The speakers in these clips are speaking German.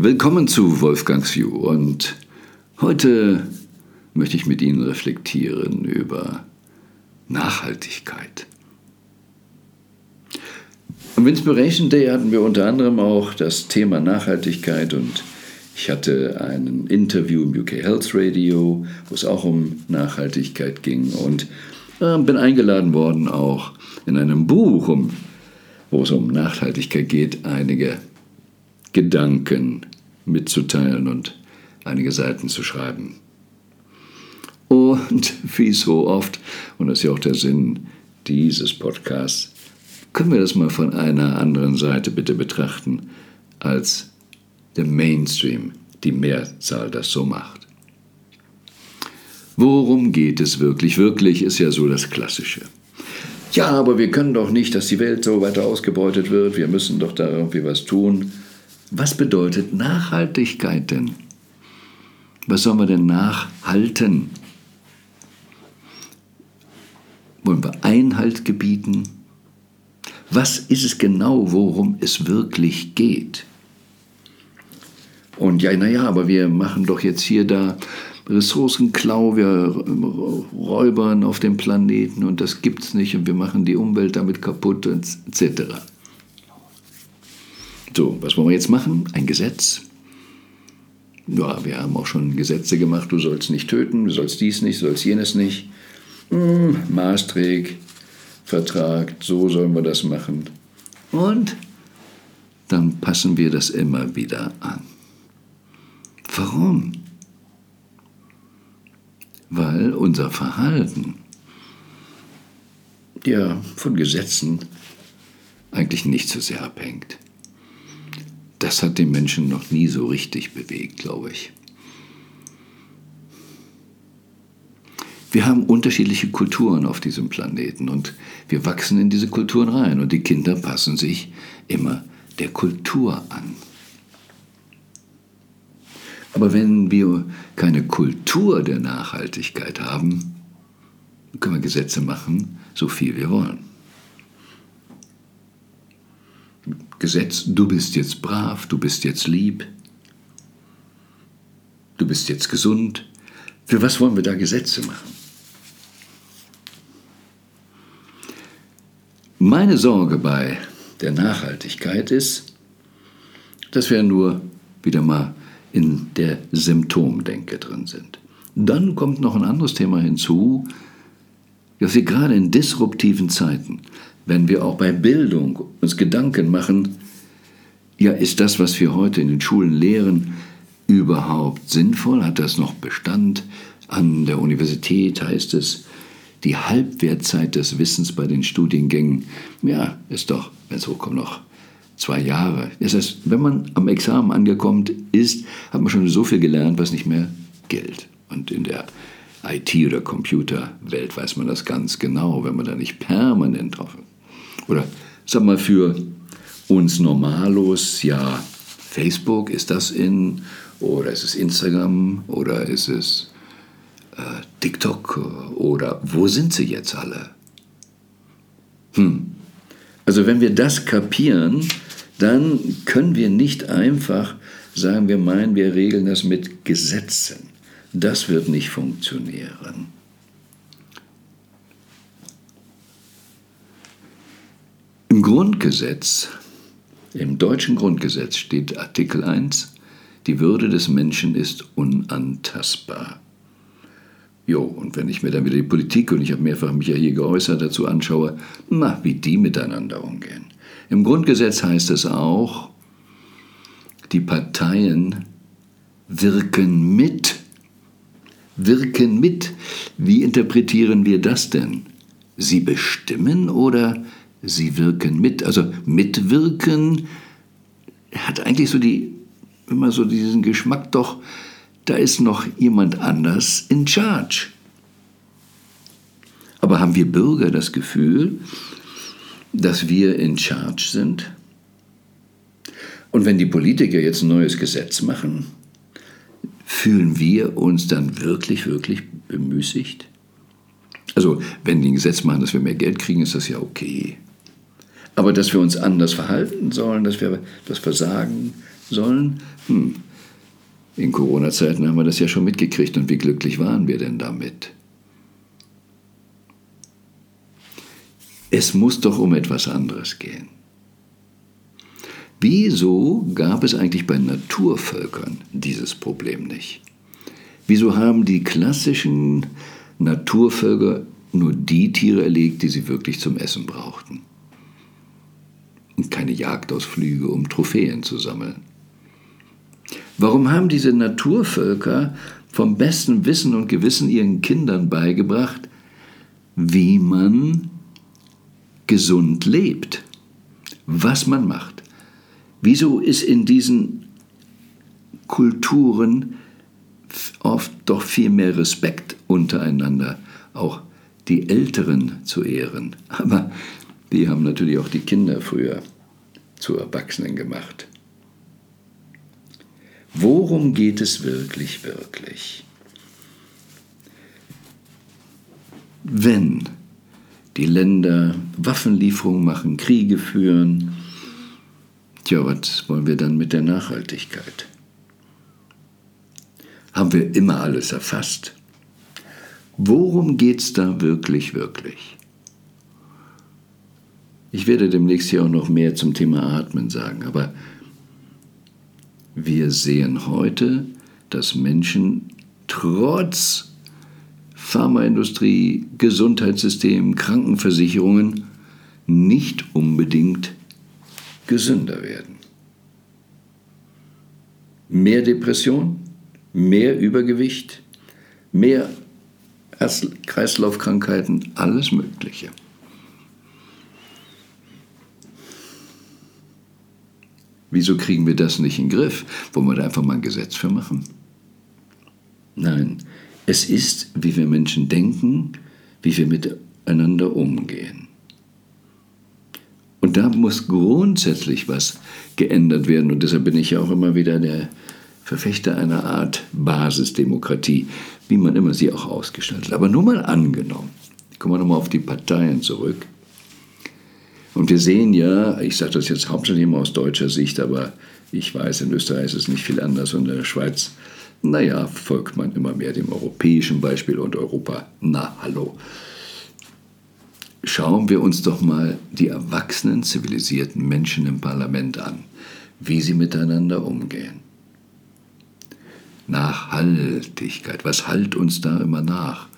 Willkommen zu Wolfgangs View. Und heute möchte ich mit Ihnen reflektieren über Nachhaltigkeit. Am Inspiration Day hatten wir unter anderem auch das Thema Nachhaltigkeit. Und ich hatte ein Interview im UK Health Radio, wo es auch um Nachhaltigkeit ging. Und äh, bin eingeladen worden, auch in einem Buch, um, wo es um Nachhaltigkeit geht, einige Gedanken mitzuteilen und einige Seiten zu schreiben. Und wie so oft, und das ist ja auch der Sinn dieses Podcasts, können wir das mal von einer anderen Seite bitte betrachten, als der Mainstream, die Mehrzahl das so macht. Worum geht es wirklich? Wirklich ist ja so das Klassische. Ja, aber wir können doch nicht, dass die Welt so weiter ausgebeutet wird. Wir müssen doch da irgendwie was tun. Was bedeutet Nachhaltigkeit denn? Was sollen wir denn nachhalten? Wollen wir Einhalt gebieten? Was ist es genau, worum es wirklich geht? Und ja, naja, aber wir machen doch jetzt hier da Ressourcenklau, wir räubern auf dem Planeten und das gibt's nicht und wir machen die Umwelt damit kaputt etc. So, was wollen wir jetzt machen? Ein Gesetz? Ja, wir haben auch schon Gesetze gemacht, du sollst nicht töten, du sollst dies nicht, du sollst jenes nicht. Hm, Maastricht, Vertrag, so sollen wir das machen. Und dann passen wir das immer wieder an. Warum? Weil unser Verhalten ja von Gesetzen eigentlich nicht so sehr abhängt das hat den Menschen noch nie so richtig bewegt, glaube ich. Wir haben unterschiedliche Kulturen auf diesem Planeten und wir wachsen in diese Kulturen rein und die Kinder passen sich immer der Kultur an. Aber wenn wir keine Kultur der Nachhaltigkeit haben, können wir Gesetze machen, so viel wir wollen. Gesetz, du bist jetzt brav, du bist jetzt lieb, du bist jetzt gesund. Für was wollen wir da Gesetze machen? Meine Sorge bei der Nachhaltigkeit ist, dass wir nur wieder mal in der Symptomdenke drin sind. Dann kommt noch ein anderes Thema hinzu, dass wir gerade in disruptiven Zeiten wenn wir auch bei Bildung uns Gedanken machen, ja, ist das, was wir heute in den Schulen lehren, überhaupt sinnvoll? Hat das noch Bestand? An der Universität heißt es, die Halbwertzeit des Wissens bei den Studiengängen, ja, ist doch, wenn es hochkommt, noch zwei Jahre. Das heißt, wenn man am Examen angekommen ist, hat man schon so viel gelernt, was nicht mehr gilt. Und in der IT- oder Computerwelt weiß man das ganz genau, wenn man da nicht permanent drauf oder sag mal für uns Normalos, ja, Facebook, ist das in? Oder ist es Instagram? Oder ist es äh, TikTok? Oder wo sind sie jetzt alle? Hm. Also wenn wir das kapieren, dann können wir nicht einfach sagen, wir meinen, wir regeln das mit Gesetzen. Das wird nicht funktionieren. Im Grundgesetz, im deutschen Grundgesetz steht Artikel 1, die Würde des Menschen ist unantastbar. Jo, und wenn ich mir dann wieder die Politik, und ich habe mehrfach mich ja hier geäußert, dazu anschaue, na, wie die miteinander umgehen. Im Grundgesetz heißt es auch, die Parteien wirken mit. Wirken mit. Wie interpretieren wir das denn? Sie bestimmen oder sie wirken mit. Also mitwirken hat eigentlich so die, immer so diesen Geschmack, doch da ist noch jemand anders in charge. Aber haben wir Bürger das Gefühl, dass wir in charge sind? Und wenn die Politiker jetzt ein neues Gesetz machen, fühlen wir uns dann wirklich, wirklich bemüßigt? Also, wenn die ein Gesetz machen, dass wir mehr Geld kriegen, ist das ja okay. Aber dass wir uns anders verhalten sollen, dass wir das Versagen, sollen? Hm. In Corona-Zeiten haben wir das ja schon mitgekriegt und wie glücklich waren wir denn damit? Es muss doch um etwas anderes gehen. Wieso gab es eigentlich bei Naturvölkern dieses Problem nicht? Wieso haben die klassischen Naturvölker nur die Tiere erlegt, die sie wirklich zum Essen brauchten? Und keine Jagdausflüge, um Trophäen zu sammeln. Warum haben diese Naturvölker vom besten Wissen und Gewissen ihren Kindern beigebracht, wie man gesund lebt, was man macht? Wieso ist in diesen Kulturen oft doch viel mehr Respekt untereinander, auch die Älteren zu ehren. Aber die haben natürlich auch die Kinder früher zu Erwachsenen gemacht. Worum geht es wirklich, wirklich? Wenn die Länder Waffenlieferungen machen, Kriege führen, tja, was wollen wir dann mit der Nachhaltigkeit? Haben wir immer alles erfasst? Worum geht es da wirklich, wirklich? Ich werde demnächst hier auch noch mehr zum Thema Atmen sagen, aber wir sehen heute, dass Menschen trotz Pharmaindustrie, Gesundheitssystem, Krankenversicherungen nicht unbedingt gesünder werden. Mehr Depression, mehr Übergewicht, mehr Kreislaufkrankheiten, alles Mögliche. Wieso kriegen wir das nicht in den Griff? Wollen wir da einfach mal ein Gesetz für machen? Nein, es ist, wie wir Menschen denken, wie wir miteinander umgehen. Und da muss grundsätzlich was geändert werden. Und deshalb bin ich ja auch immer wieder der Verfechter einer Art Basisdemokratie, wie man immer sie auch ausgestaltet. Aber nur mal angenommen, kommen wir nochmal auf die Parteien zurück. Und wir sehen ja, ich sage das jetzt hauptsächlich immer aus deutscher Sicht, aber ich weiß, in Österreich ist es nicht viel anders und in der Schweiz, naja, folgt man immer mehr dem europäischen Beispiel und Europa, na hallo. Schauen wir uns doch mal die erwachsenen, zivilisierten Menschen im Parlament an, wie sie miteinander umgehen. Nachhaltigkeit. Was halt uns da immer nach?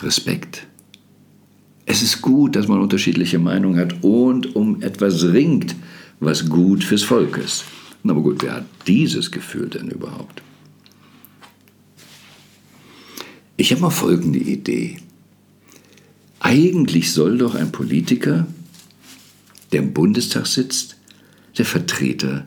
Respekt. Es ist gut, dass man unterschiedliche Meinungen hat und um etwas ringt, was gut fürs Volk ist. Aber gut, wer hat dieses Gefühl denn überhaupt? Ich habe mal folgende Idee. Eigentlich soll doch ein Politiker, der im Bundestag sitzt, der Vertreter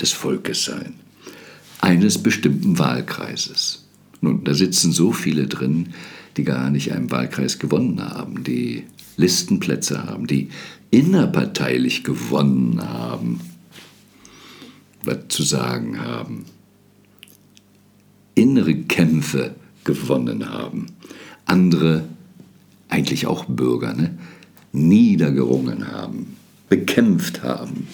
des Volkes sein. Eines bestimmten Wahlkreises. Nun, da sitzen so viele drin, die gar nicht einen Wahlkreis gewonnen haben, die Listenplätze haben, die innerparteilich gewonnen haben, was zu sagen haben, innere Kämpfe gewonnen haben, andere, eigentlich auch Bürger, ne, niedergerungen haben, bekämpft haben,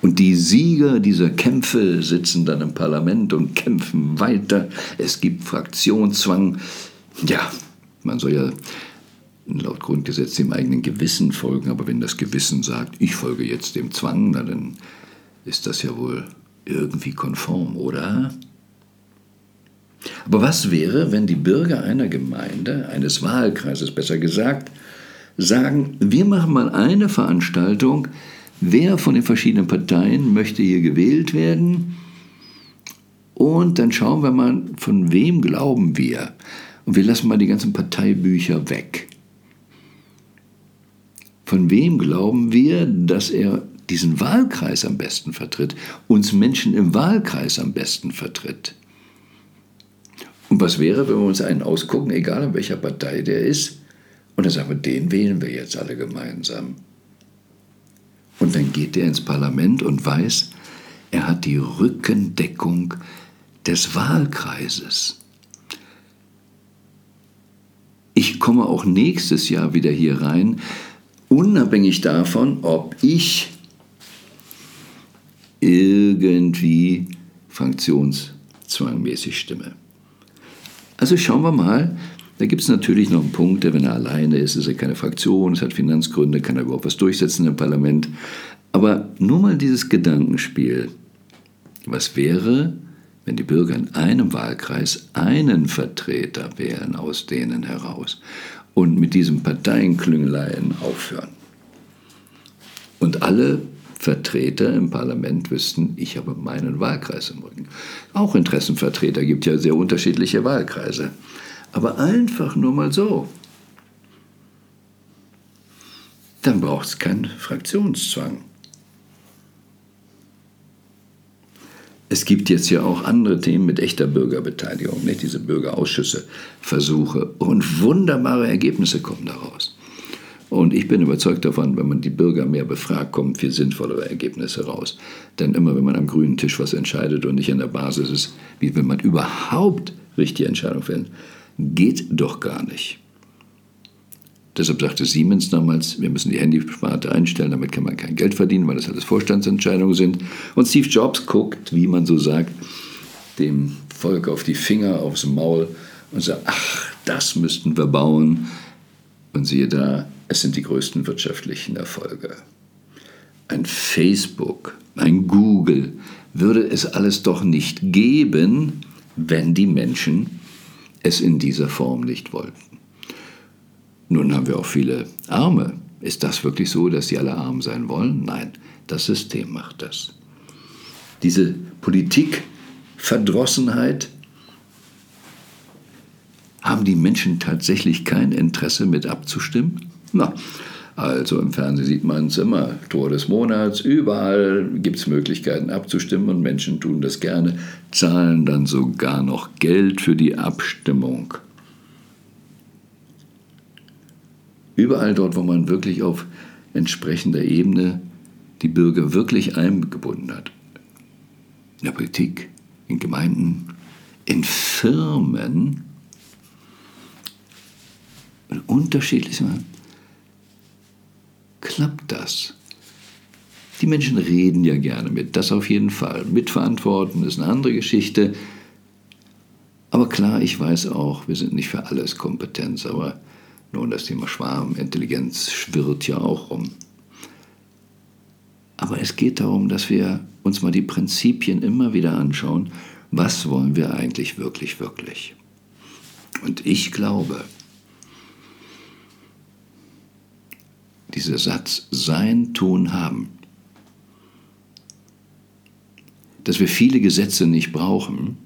und die Sieger dieser Kämpfe sitzen dann im Parlament und kämpfen weiter. Es gibt Fraktionszwang. Ja, man soll ja laut Grundgesetz dem eigenen Gewissen folgen, aber wenn das Gewissen sagt, ich folge jetzt dem Zwang, dann ist das ja wohl irgendwie konform, oder? Aber was wäre, wenn die Bürger einer Gemeinde, eines Wahlkreises besser gesagt, sagen, wir machen mal eine Veranstaltung, wer von den verschiedenen Parteien möchte hier gewählt werden. Und dann schauen wir mal, von wem glauben wir. Und wir lassen mal die ganzen Parteibücher weg. Von wem glauben wir, dass er diesen Wahlkreis am besten vertritt, uns Menschen im Wahlkreis am besten vertritt? Und was wäre, wenn wir uns einen ausgucken, egal in welcher Partei der ist, und dann sagen wir, den wählen wir jetzt alle gemeinsam. Und dann geht er ins Parlament und weiß, er hat die Rückendeckung des Wahlkreises. Ich komme auch nächstes Jahr wieder hier rein, unabhängig davon, ob ich irgendwie fraktionszwangmäßig stimme. Also schauen wir mal, da gibt es natürlich noch einen Punkt, wenn er alleine ist, ist er keine Fraktion, es hat Finanzgründe, kann er überhaupt was durchsetzen im Parlament. Aber nur mal dieses Gedankenspiel. Was wäre, wenn die Bürger in einem Wahlkreis einen Vertreter wählen aus denen heraus und mit diesem Parteienklüngeleien aufhören? Und alle Vertreter im Parlament wüssten, ich habe meinen Wahlkreis im Rücken. Auch Interessenvertreter gibt ja sehr unterschiedliche Wahlkreise. Aber einfach nur mal so. Dann braucht es keinen Fraktionszwang. Es gibt jetzt ja auch andere Themen mit echter Bürgerbeteiligung, nicht diese Bürgerausschüsse, Versuche und wunderbare Ergebnisse kommen daraus. Und ich bin überzeugt davon, wenn man die Bürger mehr befragt, kommen viel sinnvollere Ergebnisse raus. Denn immer wenn man am grünen Tisch was entscheidet und nicht an der Basis ist, wie wenn man überhaupt richtige Entscheidungen fällt, geht doch gar nicht. Deshalb sagte Siemens damals, wir müssen die Handysparte einstellen, damit kann man kein Geld verdienen, weil das alles Vorstandsentscheidungen sind. Und Steve Jobs guckt, wie man so sagt, dem Volk auf die Finger, aufs Maul und sagt, ach, das müssten wir bauen. Und siehe da, es sind die größten wirtschaftlichen Erfolge. Ein Facebook, ein Google würde es alles doch nicht geben, wenn die Menschen es in dieser Form nicht wollten. Nun haben wir auch viele Arme. Ist das wirklich so, dass sie alle arm sein wollen? Nein, das System macht das. Diese Politikverdrossenheit haben die Menschen tatsächlich kein Interesse mit abzustimmen? Na, also im Fernsehen sieht man es immer, Tor des Monats, überall gibt es Möglichkeiten abzustimmen und Menschen tun das gerne, zahlen dann sogar noch Geld für die Abstimmung. Überall dort, wo man wirklich auf entsprechender Ebene die Bürger wirklich eingebunden hat. In der Politik, in Gemeinden, in Firmen, in unterschiedlichen klappt das. Die Menschen reden ja gerne mit, das auf jeden Fall. Mitverantworten ist eine andere Geschichte. Aber klar, ich weiß auch, wir sind nicht für alles Kompetenz, aber nun, das Thema Schwarmintelligenz schwirrt ja auch rum. Aber es geht darum, dass wir uns mal die Prinzipien immer wieder anschauen. Was wollen wir eigentlich wirklich, wirklich? Und ich glaube, dieser Satz Sein, Tun, Haben, dass wir viele Gesetze nicht brauchen,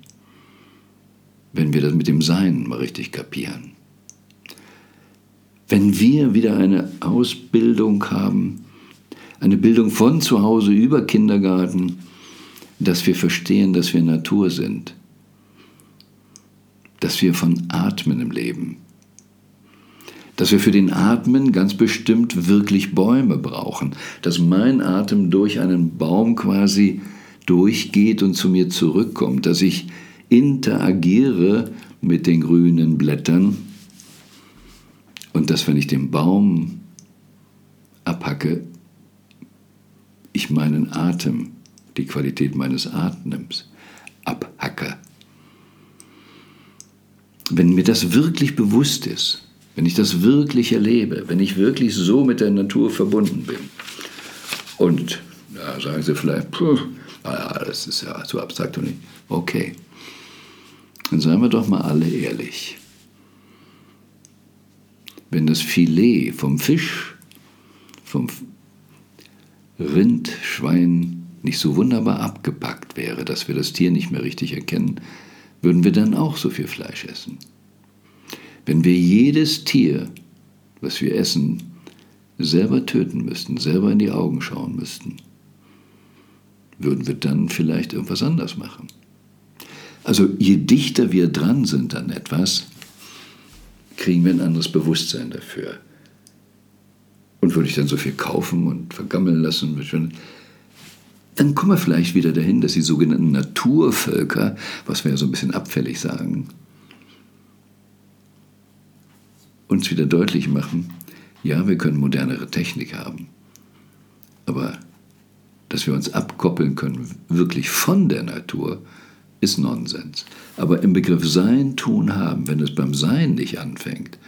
wenn wir das mit dem Sein mal richtig kapieren. Wenn wir wieder eine Ausbildung haben, eine Bildung von zu Hause über Kindergarten, dass wir verstehen, dass wir Natur sind, dass wir von Atmen im Leben, dass wir für den Atmen ganz bestimmt wirklich Bäume brauchen, dass mein Atem durch einen Baum quasi durchgeht und zu mir zurückkommt, dass ich interagiere mit den grünen Blättern. Und dass, wenn ich den Baum abhacke, ich meinen Atem, die Qualität meines Atems abhacke. Wenn mir das wirklich bewusst ist, wenn ich das wirklich erlebe, wenn ich wirklich so mit der Natur verbunden bin, und da sagen Sie vielleicht, puh, naja, das ist ja zu abstrakt und nicht. Okay, dann seien wir doch mal alle ehrlich wenn das Filet vom Fisch, vom Rind, Schwein nicht so wunderbar abgepackt wäre, dass wir das Tier nicht mehr richtig erkennen, würden wir dann auch so viel Fleisch essen. Wenn wir jedes Tier, was wir essen, selber töten müssten, selber in die Augen schauen müssten, würden wir dann vielleicht irgendwas anders machen. Also je dichter wir dran sind an etwas, kriegen wir ein anderes Bewusstsein dafür. Und würde ich dann so viel kaufen und vergammeln lassen, dann kommen wir vielleicht wieder dahin, dass die sogenannten Naturvölker, was wir ja so ein bisschen abfällig sagen, uns wieder deutlich machen, ja, wir können modernere Technik haben, aber dass wir uns abkoppeln können, wirklich von der Natur, ist Nonsens. Aber im Begriff Sein, Tun, Haben, wenn es beim Sein nicht anfängt,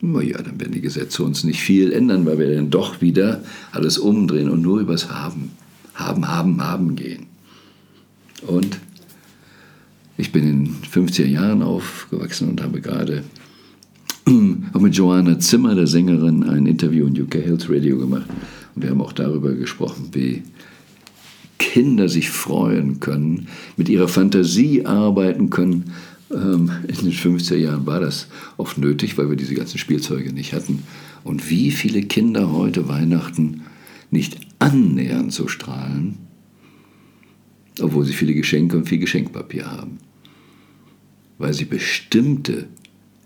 naja, dann werden die Gesetze uns nicht viel ändern, weil wir dann doch wieder alles umdrehen und nur übers Haben, Haben, Haben, Haben gehen. Und ich bin in 50er Jahren aufgewachsen und habe gerade auch mit Joanna Zimmer, der Sängerin, ein Interview in UK Health Radio gemacht. Und wir haben auch darüber gesprochen, wie Kinder sich freuen können, mit ihrer Fantasie arbeiten können. Ähm, in den 50er Jahren war das oft nötig, weil wir diese ganzen Spielzeuge nicht hatten. Und wie viele Kinder heute Weihnachten nicht annähernd so strahlen, obwohl sie viele Geschenke und viel Geschenkpapier haben. Weil sie bestimmte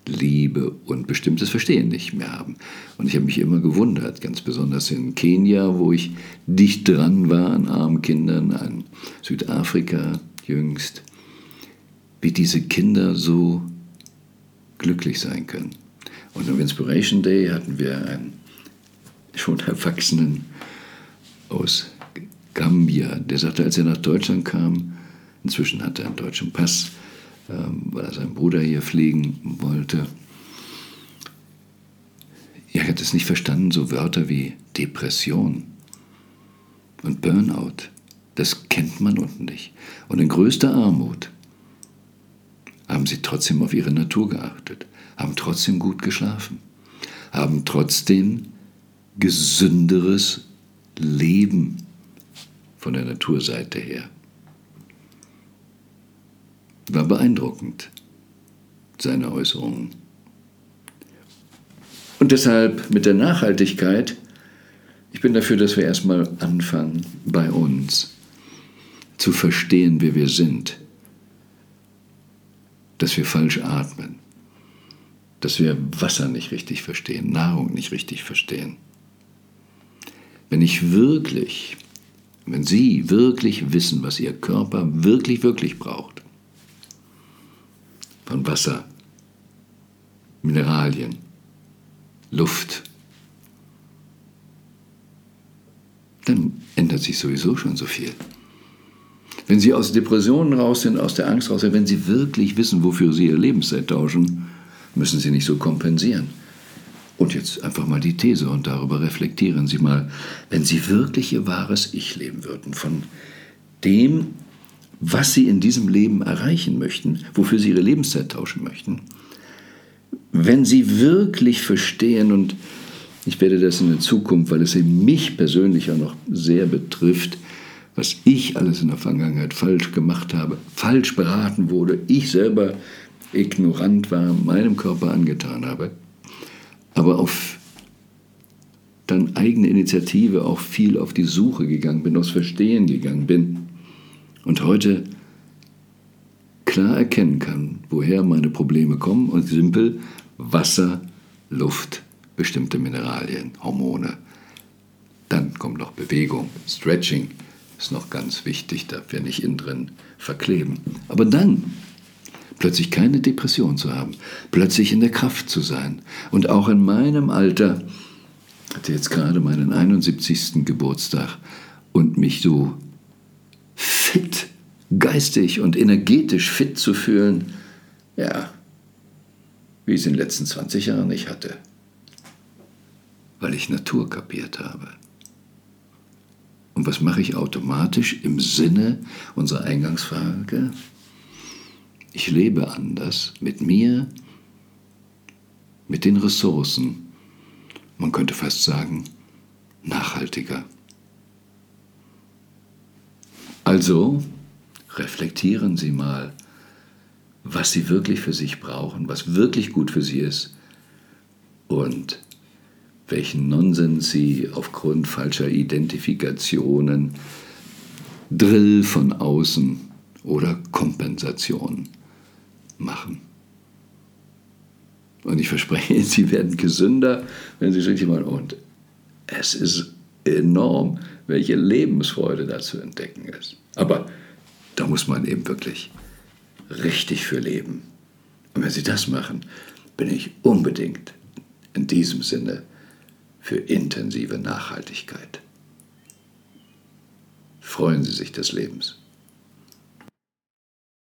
Liebe und bestimmtes Verstehen nicht mehr haben. Und ich habe mich immer gewundert, ganz besonders in Kenia, wo ich dicht dran war an armen Kindern, an Südafrika jüngst, wie diese Kinder so glücklich sein können. Und am Inspiration Day hatten wir einen schon Erwachsenen aus Gambia, der sagte, als er nach Deutschland kam, inzwischen hat er einen deutschen Pass, weil er seinen Bruder hier pflegen wollte. Er hat es nicht verstanden, so Wörter wie Depression und Burnout. Das kennt man unten nicht. Und in größter Armut haben sie trotzdem auf ihre Natur geachtet, haben trotzdem gut geschlafen, haben trotzdem gesünderes Leben von der Naturseite her war beeindruckend, seine Äußerungen. Und deshalb mit der Nachhaltigkeit, ich bin dafür, dass wir erstmal anfangen bei uns zu verstehen, wer wir sind, dass wir falsch atmen, dass wir Wasser nicht richtig verstehen, Nahrung nicht richtig verstehen. Wenn ich wirklich, wenn Sie wirklich wissen, was Ihr Körper wirklich, wirklich braucht, von Wasser, Mineralien, Luft, dann ändert sich sowieso schon so viel. Wenn Sie aus Depressionen raus sind, aus der Angst raus sind, wenn Sie wirklich wissen, wofür Sie Ihr Lebenszeit tauschen, müssen Sie nicht so kompensieren. Und jetzt einfach mal die These und darüber reflektieren Sie mal, wenn Sie wirklich Ihr wahres Ich leben würden, von dem, was sie in diesem Leben erreichen möchten, wofür sie ihre Lebenszeit tauschen möchten. Wenn sie wirklich verstehen, und ich werde das in der Zukunft, weil es mich persönlich auch noch sehr betrifft, was ich alles in der Vergangenheit falsch gemacht habe, falsch beraten wurde, ich selber ignorant war, meinem Körper angetan habe, aber auf dann eigene Initiative auch viel auf die Suche gegangen bin, aus Verstehen gegangen bin und heute klar erkennen kann, woher meine Probleme kommen und simpel Wasser, Luft, bestimmte Mineralien, Hormone. Dann kommt noch Bewegung, Stretching ist noch ganz wichtig, da wir nicht innen drin verkleben. Aber dann plötzlich keine Depression zu haben, plötzlich in der Kraft zu sein und auch in meinem Alter, hatte jetzt gerade meinen 71. Geburtstag und mich so fit, geistig und energetisch fit zu fühlen, ja, wie ich es in den letzten 20 Jahren nicht hatte, weil ich Natur kapiert habe. Und was mache ich automatisch im Sinne unserer Eingangsfrage? Ich lebe anders mit mir, mit den Ressourcen. Man könnte fast sagen, nachhaltiger. Also reflektieren Sie mal, was Sie wirklich für sich brauchen, was wirklich gut für Sie ist und welchen Nonsens Sie aufgrund falscher Identifikationen, Drill von außen oder Kompensation machen. Und ich verspreche Ihnen, Sie werden gesünder, wenn Sie es richtig machen. Und es ist enorm, welche Lebensfreude da zu entdecken ist. Aber da muss man eben wirklich richtig für leben. Und wenn Sie das machen, bin ich unbedingt in diesem Sinne für intensive Nachhaltigkeit. freuen Sie sich des Lebens.